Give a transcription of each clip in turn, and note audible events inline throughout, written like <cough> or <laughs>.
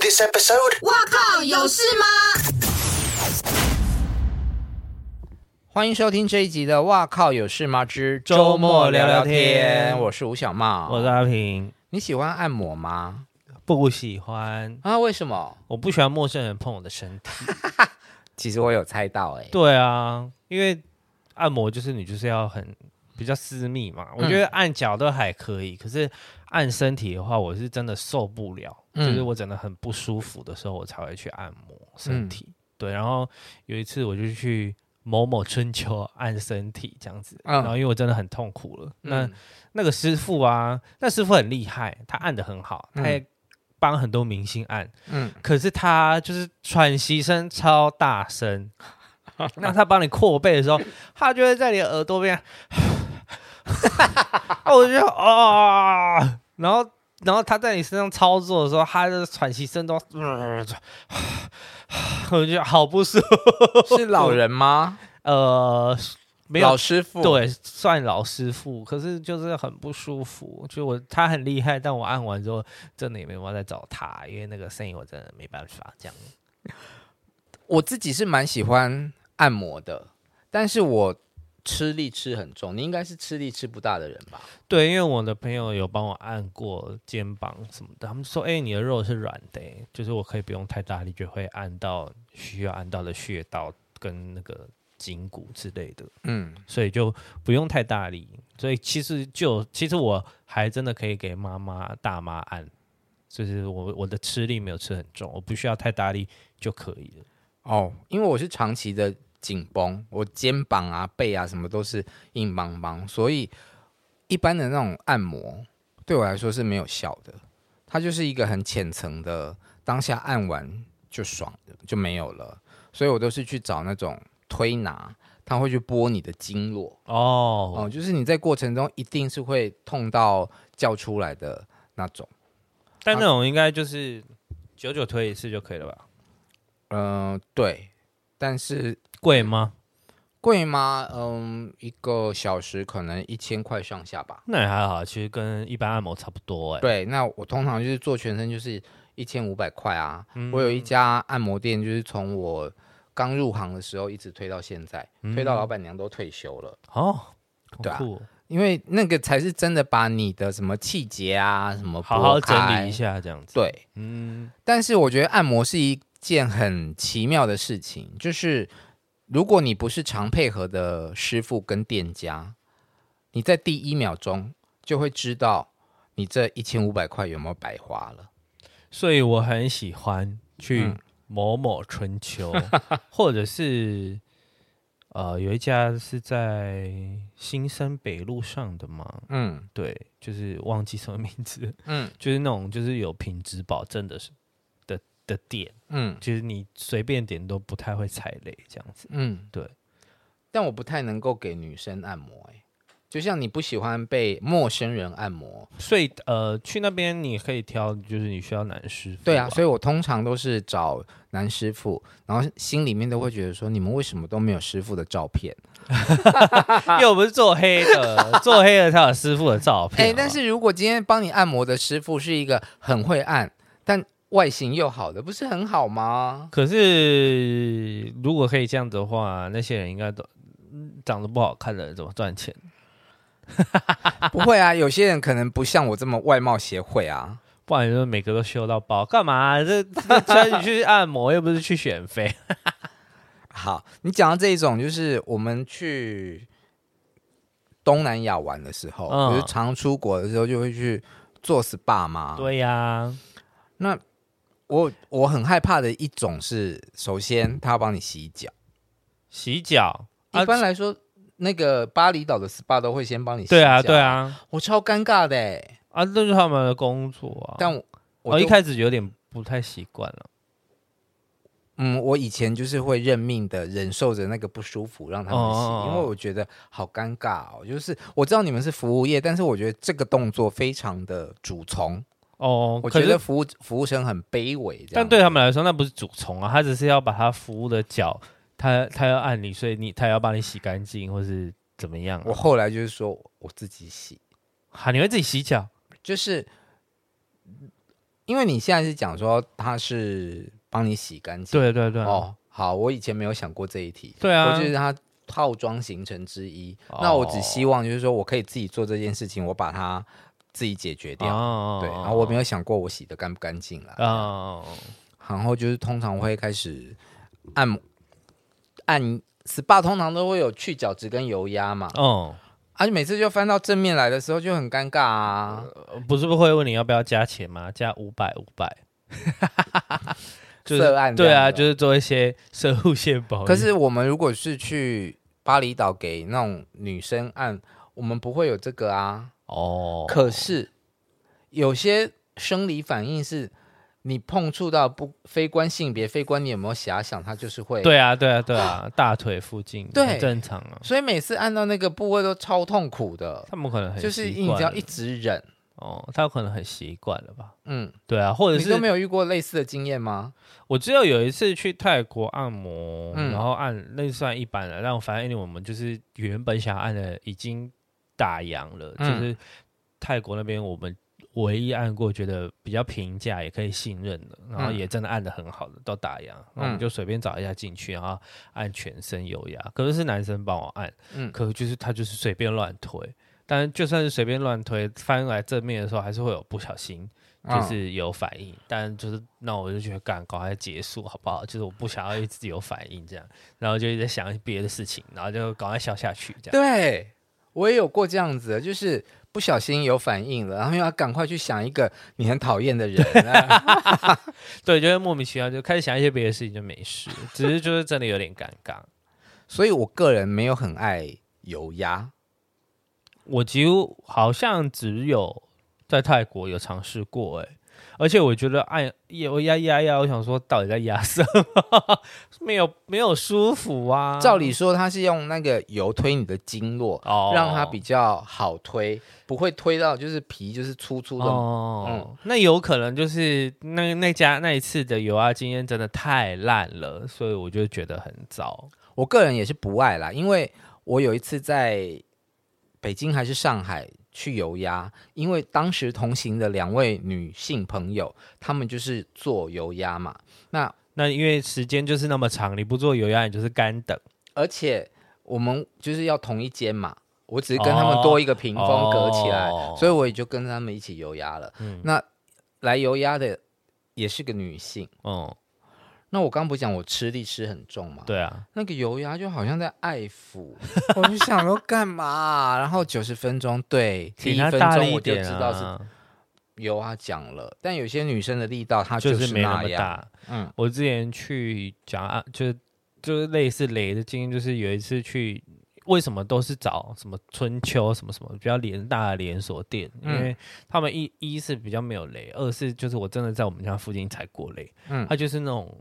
this episode。哇靠，有事吗？欢迎收听这一集的《哇靠有事吗之周末聊聊天》，我是吴小茂，我是阿平。你喜欢按摩吗？不喜欢啊？为什么？我不喜欢陌生人碰我的身体。<laughs> 其实我有猜到哎、欸。对啊，因为按摩就是你就是要很比较私密嘛。嗯、我觉得按脚都还可以，可是按身体的话，我是真的受不了。嗯、就是我真的很不舒服的时候，我才会去按摩身体。嗯、对，然后有一次我就去。某某春秋按身体这样子，嗯、然后因为我真的很痛苦了，嗯、那那个师傅啊，那师傅很厉害，他按的很好，嗯、他也帮很多明星按，嗯，可是他就是喘息声超大声，<laughs> 嗯、那他帮你扩背的时候，他就会在你的耳朵边，<laughs> 我就啊，然后然后他在你身上操作的时候，他的喘息声都。呃我觉得好不舒服。是老人吗？呃，没有，老师傅，对，算老师傅。可是就是很不舒服。就我他很厉害，但我按完之后，真的也没办法再找他，因为那个声音我真的没办法这样。我自己是蛮喜欢按摩的，但是我。吃力吃很重，你应该是吃力吃不大的人吧？对，因为我的朋友有帮我按过肩膀什么的，他们说：“哎、欸，你的肉是软的，就是我可以不用太大力，就会按到需要按到的穴道跟那个筋骨之类的。”嗯，所以就不用太大力。所以其实就其实我还真的可以给妈妈大妈按，就是我我的吃力没有吃很重，我不需要太大力就可以了。哦，因为我是长期的。紧绷，我肩膀啊、背啊什么都是硬邦邦，所以一般的那种按摩对我来说是没有效的。它就是一个很浅层的，当下按完就爽就没有了。所以我都是去找那种推拿，它会去拨你的经络哦哦，就是你在过程中一定是会痛到叫出来的那种。但那种应该就是久久推一次就可以了吧？嗯、呃，对，但是。贵吗？贵吗？嗯，一个小时可能一千块上下吧。那也还好，其实跟一般按摩差不多哎。对，那我通常就是做全身就是一千五百块啊。嗯、我有一家按摩店，就是从我刚入行的时候一直推到现在，嗯、推到老板娘都退休了。哦，对啊，因为那个才是真的把你的什么气节啊什么好好整理一下这样子。对，嗯。但是我觉得按摩是一件很奇妙的事情，就是。如果你不是常配合的师傅跟店家，你在第一秒钟就会知道你这一千五百块有没有白花了。所以我很喜欢去某某春秋，嗯、<laughs> 或者是呃有一家是在新生北路上的嘛，嗯，对，就是忘记什么名字，嗯，就是那种就是有品质保证的是。的点，嗯，其实你随便点都不太会踩雷，这样子，嗯，对。但我不太能够给女生按摩，欸，就像你不喜欢被陌生人按摩，所以呃，去那边你可以挑，就是你需要男师傅。对啊，所以我通常都是找男师傅，然后心里面都会觉得说，你们为什么都没有师傅的照片？<laughs> 又不是做黑的，做黑的才有师傅的照片。哎，欸，但是如果今天帮你按摩的师傅是一个很会按，但外形又好的，不是很好吗？可是如果可以这样子的话，那些人应该都长得不好看的人怎么赚钱？<laughs> 不会啊，有些人可能不像我这么外貌协会啊，不然就每个都修到爆，干嘛、啊？这这去按摩又不是去选妃。<laughs> 好，你讲到这一种，就是我们去东南亚玩的时候，嗯、就是常出国的时候，就会去做 SPA 嘛。对呀、啊，那。我我很害怕的一种是，首先他要帮你洗脚，洗脚。一般来说，啊、那个巴厘岛的 SPA 都会先帮你洗脚。对啊，对啊，我超尴尬的哎。啊，这是他们的工作啊。但我，一开始有点不太习惯了。嗯，我以前就是会认命的忍受着那个不舒服，让他们洗，哦、因为我觉得好尴尬哦。就是我知道你们是服务业，但是我觉得这个动作非常的主从哦。我觉得服务服务生很卑微，但对他们来说那不是主从啊，他只是要把他服务的脚，他他要按你，所以你他要帮你洗干净，或是怎么样、啊。我后来就是说我自己洗，好，你会自己洗脚，就是因为你现在是讲说他是。帮你洗干净。对对对。哦，好，我以前没有想过这一题。对啊，我觉得它套装行程之一。哦、那我只希望就是说我可以自己做这件事情，我把它自己解决掉。哦、对，然后我没有想过我洗的干不干净了。哦。然后就是通常会开始按摩，按 SPA 通常都会有去角质跟油压嘛。哦。而且、啊、每次就翻到正面来的时候就很尴尬啊。呃、不是不会问你要不要加钱吗？加五百五百。<laughs> 就是、涉案对啊，就是做一些摄护线保。可是我们如果是去巴厘岛给那种女生按，我们不会有这个啊。哦。可是有些生理反应是，你碰触到不非关性别、非关你有没有遐想，它就是会。对啊，对啊，对啊，大腿附近对很正常啊。所以每次按到那个部位都超痛苦的。他们可能很就是你只要一直忍。哦，他有可能很习惯了吧？嗯，对啊，或者是你都没有遇过类似的经验吗？我只有有一次去泰国按摩，嗯、然后按那算一般的，但反正我们就是原本想按的已经打烊了，嗯、就是泰国那边我们唯一按过觉得比较平价也可以信任的，然后也真的按的很好的都打烊，那我们就随便找一下进去，然后按全身油压，可是是男生帮我按，嗯，可是就是他就是随便乱推。但就算是随便乱推，翻来正面的时候，还是会有不小心，就是有反应。哦、但就是那我就觉得，赶快结束好不好？就是我不想要一直有反应这样，然后就一直在想别的事情，然后就赶快消下去这样。对，我也有过这样子的，就是不小心有反应了，然后又要赶快去想一个你很讨厌的人。<laughs> 对，就是莫名其妙就开始想一些别的事情，就没事。只是就是真的有点尴尬，所以我个人没有很爱油压。我几乎好像只有在泰国有尝试过哎，而且我觉得按我压压压，我想说到底在压什么？没有没有舒服啊。照理说它是用那个油推你的经络，哦、让它比较好推，不会推到就是皮就是粗粗的。哦，嗯、那有可能就是那那家那一次的油压经验真的太烂了，所以我就觉得很糟。我个人也是不爱啦，因为我有一次在。北京还是上海去油压，因为当时同行的两位女性朋友，她们就是做油压嘛。那那因为时间就是那么长，你不做油压，你就是干等。而且我们就是要同一间嘛，我只是跟他们多一个屏风隔起来，哦、所以我也就跟他们一起油压了。嗯、那来油压的也是个女性，哦。那我刚不讲我吃力吃很重嘛？对啊，那个油压就好像在爱抚，<laughs> 我就想说干嘛、啊？然后九十分钟，对，第一分钟我就知道是油啊讲了。但有些女生的力道，她就是，就是没那么大。嗯，我之前去讲啊，就是就是类似雷的经验，就是有一次去，为什么都是找什么春秋什么什么比较连大的连锁店？嗯、因为他们一一是比较没有雷，二是就是我真的在我们家附近踩过雷。嗯，他就是那种。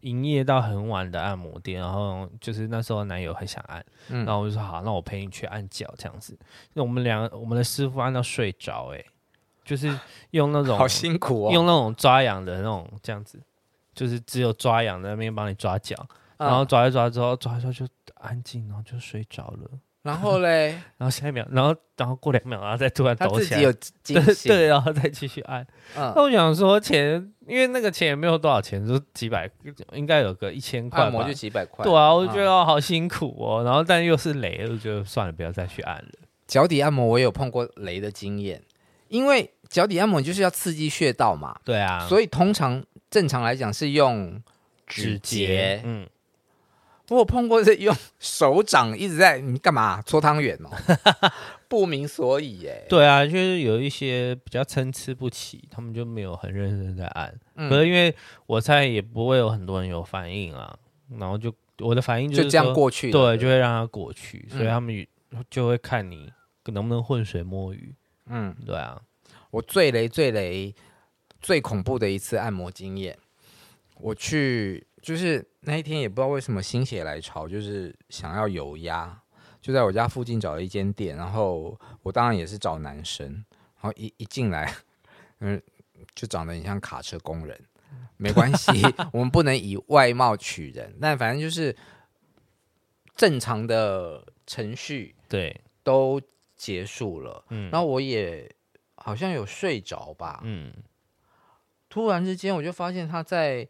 营业到很晚的按摩店，然后就是那时候男友很想按，嗯、然后我就说好，那我陪你去按脚这样子。那我们两个，我们的师傅按到睡着，哎，就是用那种 <laughs> 好辛苦哦，用那种抓痒的那种这样子，就是只有抓痒的那边帮你抓脚，然后抓一抓之后，抓一抓就安静，然后就睡着了。然后嘞，<laughs> 然后下一秒，然后然后过两秒，然后再突然抖起来，有惊喜，<laughs> 对，然后再继续按。嗯、那我想说钱，因为那个钱也没有多少钱，就几百，应该有个一千块吧，按摩就几百块。对啊，我就觉得、嗯、好辛苦哦。然后但又是雷，我就觉得算了，不要再去按了。脚底按摩我也有碰过雷的经验，因为脚底按摩就是要刺激穴道嘛。对啊，所以通常正常来讲是用指节，嗯。我碰过是用 <laughs> 手掌一直在你干嘛？搓汤圆哦，<laughs> 不明所以哎。对啊，就是有一些比较参差不齐，他们就没有很认真在按。嗯、可是因为我猜也不会有很多人有反应啊，然后就我的反应就是就这样过去，对，就会让它过去，所以他们就会看你能不能浑水摸鱼。嗯，对啊，我最雷最雷最恐怖的一次按摩经验，我去就是那一天也不知道为什么心血来潮，就是想要油压，就在我家附近找了一间店，然后我当然也是找男生，然后一一进来，嗯，就长得很像卡车工人，没关系，<laughs> 我们不能以外貌取人，但反正就是正常的程序，对，都结束了，嗯，然后我也好像有睡着吧，嗯。突然之间，我就发现他在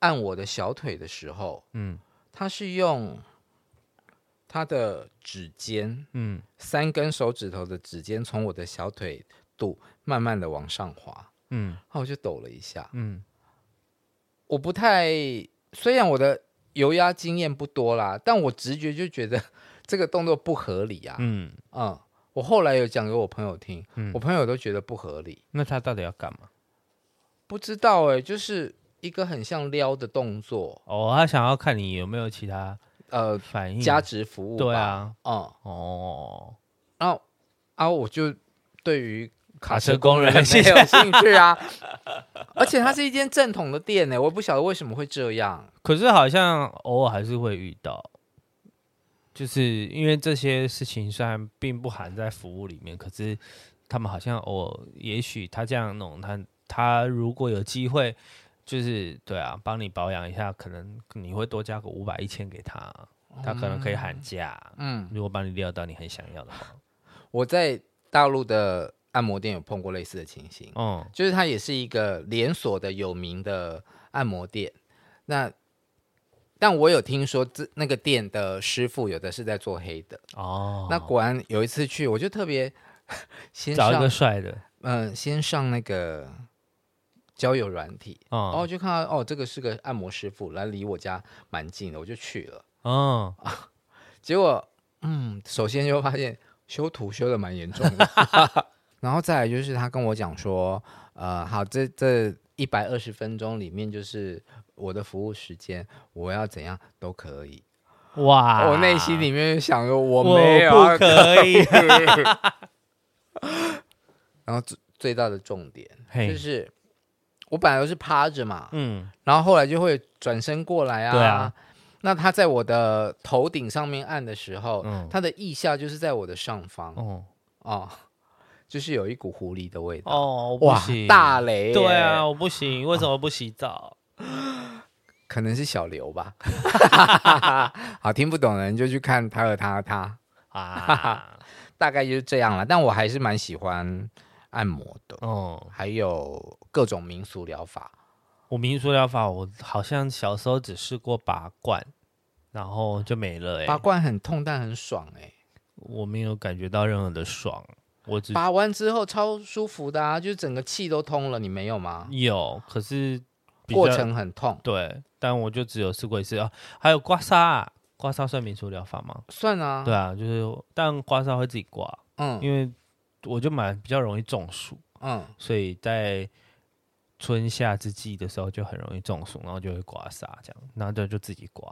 按我的小腿的时候，嗯，他是用他的指尖，嗯，三根手指头的指尖从我的小腿肚慢慢的往上滑，嗯，然后我就抖了一下，嗯，我不太，虽然我的油压经验不多啦，但我直觉就觉得 <laughs> 这个动作不合理啊，嗯。嗯，我后来有讲给我朋友听，嗯。我朋友都觉得不合理。那他到底要干嘛？不知道哎、欸，就是一个很像撩的动作。哦，他想要看你有没有其他呃反应，加值服务。对啊，嗯。哦，然后啊，我就对于卡车工人没有兴趣啊，<laughs> 而且它是一间正统的店呢、欸，我不晓得为什么会这样。可是好像偶尔还是会遇到，就是因为这些事情虽然并不含在服务里面，可是他们好像偶尔，也许他这样弄他。他如果有机会，就是对啊，帮你保养一下，可能你会多加个五百一千给他，他可能可以喊价。嗯，如果帮你料到你很想要的话，我在大陆的按摩店有碰过类似的情形。嗯，就是它也是一个连锁的有名的按摩店。那但我有听说，这那个店的师傅有的是在做黑的。哦，那果然有一次去，我就特别 <laughs> 先找一个帅的，嗯、呃，先上那个。交友软体，嗯、然后就看到哦，这个是个按摩师傅，来离我家蛮近的，我就去了。嗯，<laughs> 结果嗯，首先就发现修图修的蛮严重的，<laughs> 然后再来就是他跟我讲说，呃，好，这这一百二十分钟里面就是我的服务时间，我要怎样都可以。哇，我内心里面想说我没有可以，<laughs> 然后最最大的重点嘿就是。我本来都是趴着嘛，嗯，然后后来就会转身过来啊。对啊，那他在我的头顶上面按的时候，嗯，他的腋下就是在我的上方，哦，哦，就是有一股狐狸的味道。哦，不哇行，大雷！对啊，我不行，为什么不洗澡？可能是小刘吧。<laughs> 好，听不懂的人就去看他和他他啊，<laughs> 大概就是这样了。但我还是蛮喜欢按摩的，哦，还有各种民俗疗法。我民俗疗法，我好像小时候只试过拔罐，然后就没了、欸。拔罐很痛，但很爽哎、欸。我没有感觉到任何的爽，我只拔完之后超舒服的啊，就是整个气都通了。你没有吗？有，可是过程很痛。对，但我就只有试过一次啊。还有刮痧，刮痧算民俗疗法吗？算啊。对啊，就是但刮痧会自己刮，嗯，因为。我就蛮比较容易中暑，嗯，所以在春夏之际的时候就很容易中暑，然后就会刮痧这样，然后就就自己刮。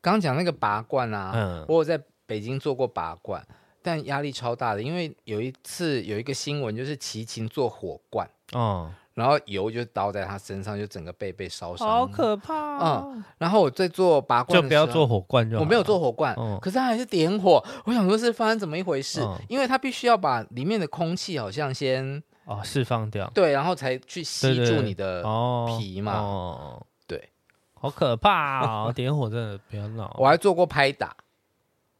刚刚讲那个拔罐啊，嗯，我有在北京做过拔罐，但压力超大的，因为有一次有一个新闻就是齐秦做火罐，哦、嗯，然后油就倒在他身上，就整个背被烧伤，好可怕、啊。嗯，然后我在做拔罐就不要做火罐就好，我没有做火罐，嗯，可是他还是点火，我想说是发生怎么一回事，嗯、因为他必须要把里面的空气好像先哦释放掉，对，然后才去吸住你的皮嘛，哦，哦对，好可怕啊、哦！<laughs> 点火真的不要闹。我还做过拍打。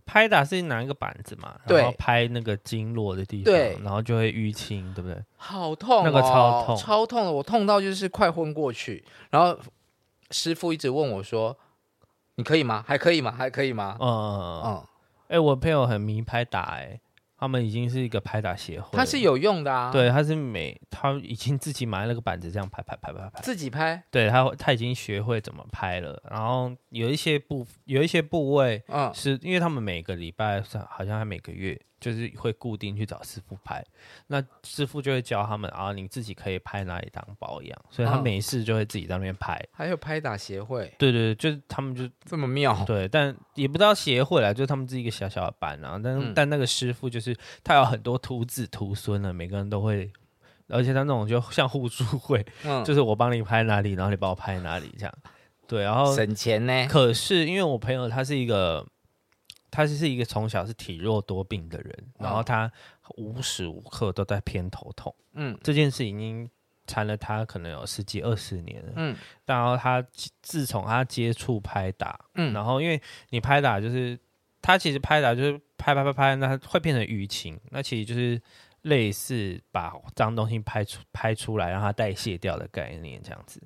拍打是拿一个板子嘛，然后拍那个经络的地方，对，然后就会淤青，对不对？好痛、哦，那个超痛，超痛的，我痛到就是快昏过去。然后师傅一直问我说：“你可以吗？还可以吗？还可以吗？”嗯嗯嗯。哎、欸，我朋友很迷拍打、欸，哎，他们已经是一个拍打协会，他是有用的啊。对，他是每他已经自己买了个板子，这样拍拍拍拍拍，自己拍。对他，他已经学会怎么拍了。然后有一些部有一些部位，嗯，是因为他们每个礼拜好像还每个月就是会固定去找师傅拍，那师傅就会教他们啊，你自己可以拍哪里当保养，所以他没事就会自己在那边拍。还有拍打协会，对对对，就是他们就这么妙。对，但也不知道协会啦，就是他们自己一个小小的班啊。但、嗯、但那个师傅就是他有很多徒子徒孙了，每个人都会而且他那种就像互助会，嗯，就是我帮你拍哪里，然后你帮我拍哪里这样。对，然后省钱呢。可是因为我朋友他是一个，他是一个从小是体弱多病的人，嗯、然后他无时无刻都在偏头痛。嗯，这件事已经缠了他可能有十几二十年了。嗯，然后他自从他接触拍打，嗯，然后因为你拍打就是他其实拍打就是拍拍拍拍，那会变成淤青，那其实就是类似把脏东西拍出拍出来让它代谢掉的概念这样子。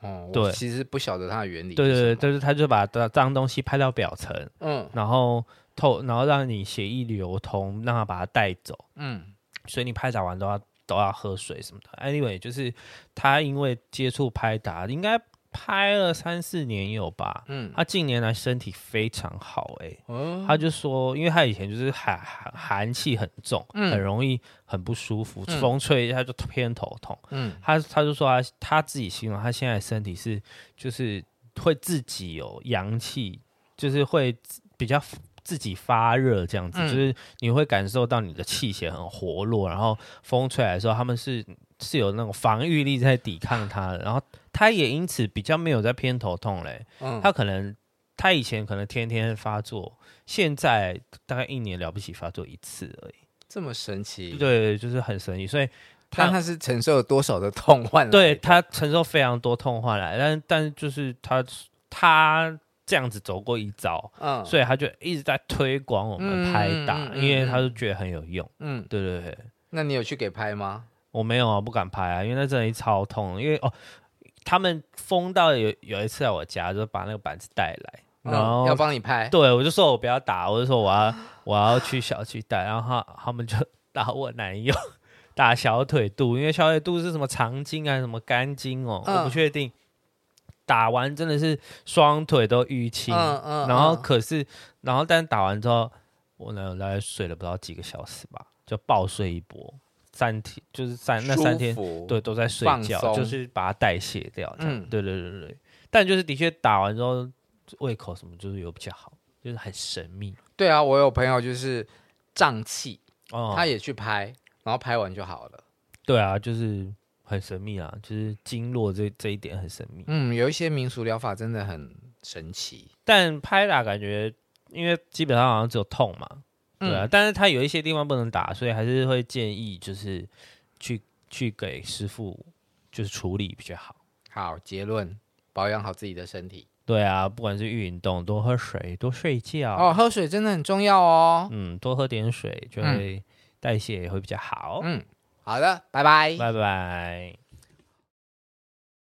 哦，对，其实不晓得它的原理。对对对，就是它就把脏东西拍到表层，嗯，然后透，然后让你血液流通，让它把它带走，嗯，所以你拍打完都要都要喝水什么的。Anyway，就是他因为接触拍打，应该。拍了三四年有吧，嗯，他近年来身体非常好，欸，哎，嗯，他就说，因为他以前就是寒寒寒气很重，嗯，很容易很不舒服，嗯，风吹一下就偏头痛，嗯，他他就说他他自己形容他现在身体是就是会自己有阳气，就是会比较自己发热这样子，嗯，就是你会感受到你的气血很活络，然后风吹来的时候，他们是是有那种防御力在抵抗它的，然后。他也因此比较没有在偏头痛嘞，嗯，他可能他以前可能天天发作，现在大概一年了不起发作一次而已，这么神奇？对，就是很神奇。所以他，但他是承受了多少的痛患来？对，他承受非常多痛患来，但但就是他他这样子走过一遭，嗯，所以他就一直在推广我们拍打，因为他就觉得很有用，嗯，对对对。那你有去给拍吗？我没有啊，不敢拍啊，因为那真的超痛，因为哦。他们疯到有有一次来我家，就把那个板子带来，然后、嗯、要帮你拍。对，我就说我不要打，我就说我要 <laughs> 我要去小区带，然后他他们就打我男友，<laughs> 打小腿肚，因为小腿肚是什么肠筋还是什么肝经哦，嗯、我不确定。打完真的是双腿都淤青，嗯嗯、然后可是然后但打完之后，我男友大概睡了不知道几个小时吧，就暴睡一波。三天就是三那三天，对，都在睡觉，就是把它代谢掉。嗯，对对对对。但就是的确打完之后，胃口什么就是有比较好，就是很神秘。对啊，我有朋友就是胀气，哦，他也去拍，然后拍完就好了。对啊，就是很神秘啊，就是经络这这一点很神秘。嗯，有一些民俗疗法真的很神奇，但拍打感觉，因为基本上好像只有痛嘛。对啊，但是他有一些地方不能打，所以还是会建议就是去去给师傅就是处理比较好。好，结论，保养好自己的身体。对啊，不管是运动，多喝水，多睡觉。哦，喝水真的很重要哦。嗯，多喝点水就会代谢也会比较好。嗯，好的，拜拜，拜拜。